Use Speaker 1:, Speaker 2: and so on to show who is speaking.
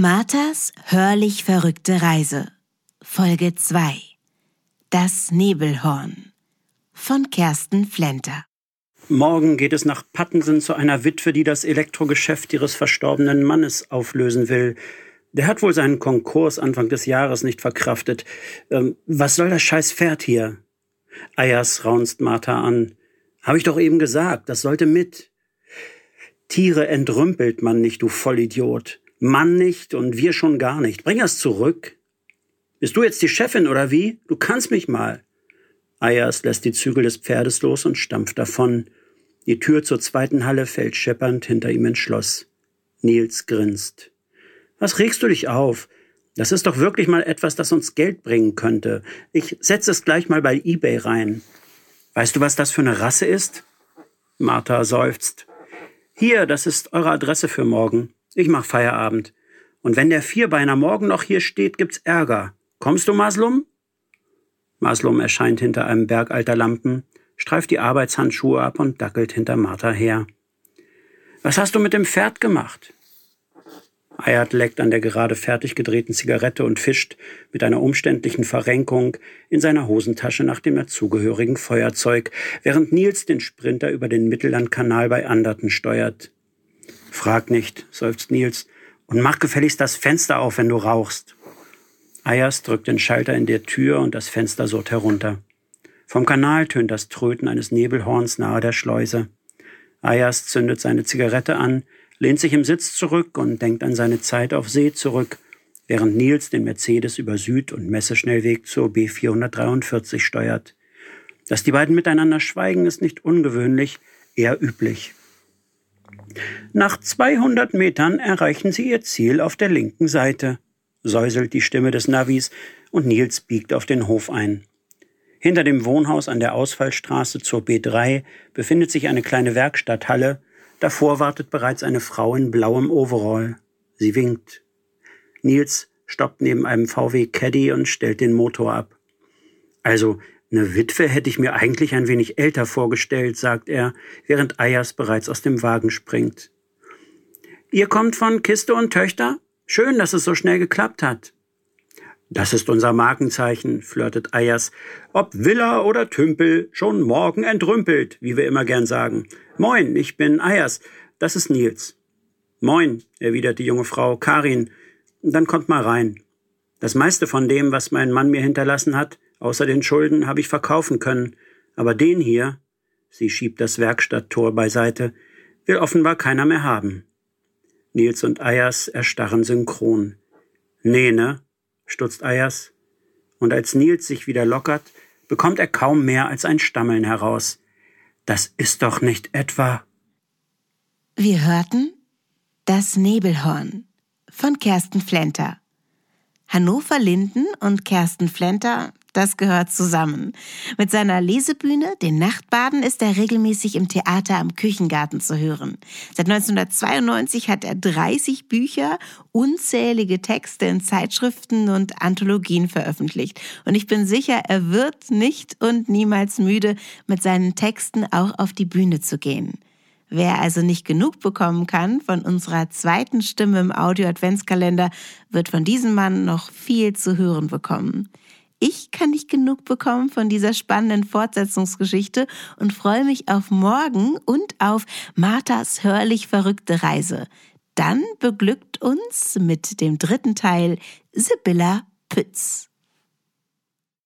Speaker 1: Marthas hörlich verrückte Reise Folge 2 Das Nebelhorn von Kersten Flenter
Speaker 2: Morgen geht es nach Pattensen zu einer Witwe, die das Elektrogeschäft ihres verstorbenen Mannes auflösen will. Der hat wohl seinen Konkurs Anfang des Jahres nicht verkraftet. Ähm, was soll das scheiß Pferd hier? Eiers raunzt Martha an. Hab ich doch eben gesagt, das sollte mit. Tiere entrümpelt man nicht, du Vollidiot. Mann nicht und wir schon gar nicht. Bring es zurück. Bist du jetzt die Chefin oder wie? Du kannst mich mal. Ayers lässt die Zügel des Pferdes los und stampft davon. Die Tür zur zweiten Halle fällt scheppernd hinter ihm ins Schloss. Nils grinst. Was regst du dich auf? Das ist doch wirklich mal etwas, das uns Geld bringen könnte. Ich setze es gleich mal bei eBay rein. Weißt du, was das für eine Rasse ist? Martha seufzt. Hier, das ist eure Adresse für morgen. Ich mach Feierabend. Und wenn der Vierbeiner morgen noch hier steht, gibt's Ärger. Kommst du, Maslum? Maslum erscheint hinter einem Berg alter Lampen, streift die Arbeitshandschuhe ab und dackelt hinter Martha her. Was hast du mit dem Pferd gemacht? Ayat leckt an der gerade fertig gedrehten Zigarette und fischt mit einer umständlichen Verrenkung in seiner Hosentasche nach dem dazugehörigen Feuerzeug, während Nils den Sprinter über den Mittellandkanal bei Anderten steuert. Frag nicht, seufzt Nils, und mach gefälligst das Fenster auf, wenn du rauchst. Ayers drückt den Schalter in der Tür und das Fenster surrt herunter. Vom Kanal tönt das Tröten eines Nebelhorns nahe der Schleuse. Ayers zündet seine Zigarette an, lehnt sich im Sitz zurück und denkt an seine Zeit auf See zurück, während Nils den Mercedes über Süd- und Messeschnellweg zur B443 steuert. Dass die beiden miteinander schweigen, ist nicht ungewöhnlich, eher üblich. Nach 200 Metern erreichen sie ihr Ziel auf der linken Seite, säuselt die Stimme des Navis und Nils biegt auf den Hof ein. Hinter dem Wohnhaus an der Ausfallstraße zur B3 befindet sich eine kleine Werkstatthalle. Davor wartet bereits eine Frau in blauem Overall. Sie winkt. Nils stoppt neben einem VW Caddy und stellt den Motor ab. Also, eine Witwe hätte ich mir eigentlich ein wenig älter vorgestellt, sagt er, während Ayers bereits aus dem Wagen springt. Ihr kommt von Kiste und Töchter? Schön, dass es so schnell geklappt hat. Das ist unser Markenzeichen, flirtet Ayers. Ob Villa oder Tümpel, schon morgen entrümpelt, wie wir immer gern sagen. Moin, ich bin Ayers. Das ist Nils. Moin, erwidert die junge Frau, Karin. Dann kommt mal rein. Das meiste von dem, was mein Mann mir hinterlassen hat, Außer den Schulden habe ich verkaufen können, aber den hier, sie schiebt das Werkstatttor beiseite, will offenbar keiner mehr haben. Nils und Ayers erstarren synchron. Nee, ne? stutzt Ayers. Und als Nils sich wieder lockert, bekommt er kaum mehr als ein Stammeln heraus. Das ist doch nicht etwa.
Speaker 1: Wir hörten Das Nebelhorn von Kersten Flenter. Hannover Linden und Kersten Flenter das gehört zusammen. Mit seiner Lesebühne, den Nachtbaden, ist er regelmäßig im Theater am Küchengarten zu hören. Seit 1992 hat er 30 Bücher, unzählige Texte in Zeitschriften und Anthologien veröffentlicht. Und ich bin sicher, er wird nicht und niemals müde, mit seinen Texten auch auf die Bühne zu gehen. Wer also nicht genug bekommen kann von unserer zweiten Stimme im Audio-Adventskalender, wird von diesem Mann noch viel zu hören bekommen. Ich kann nicht genug bekommen von dieser spannenden Fortsetzungsgeschichte und freue mich auf morgen und auf Marthas hörlich verrückte Reise. Dann beglückt uns mit dem dritten Teil Sibylla Pütz.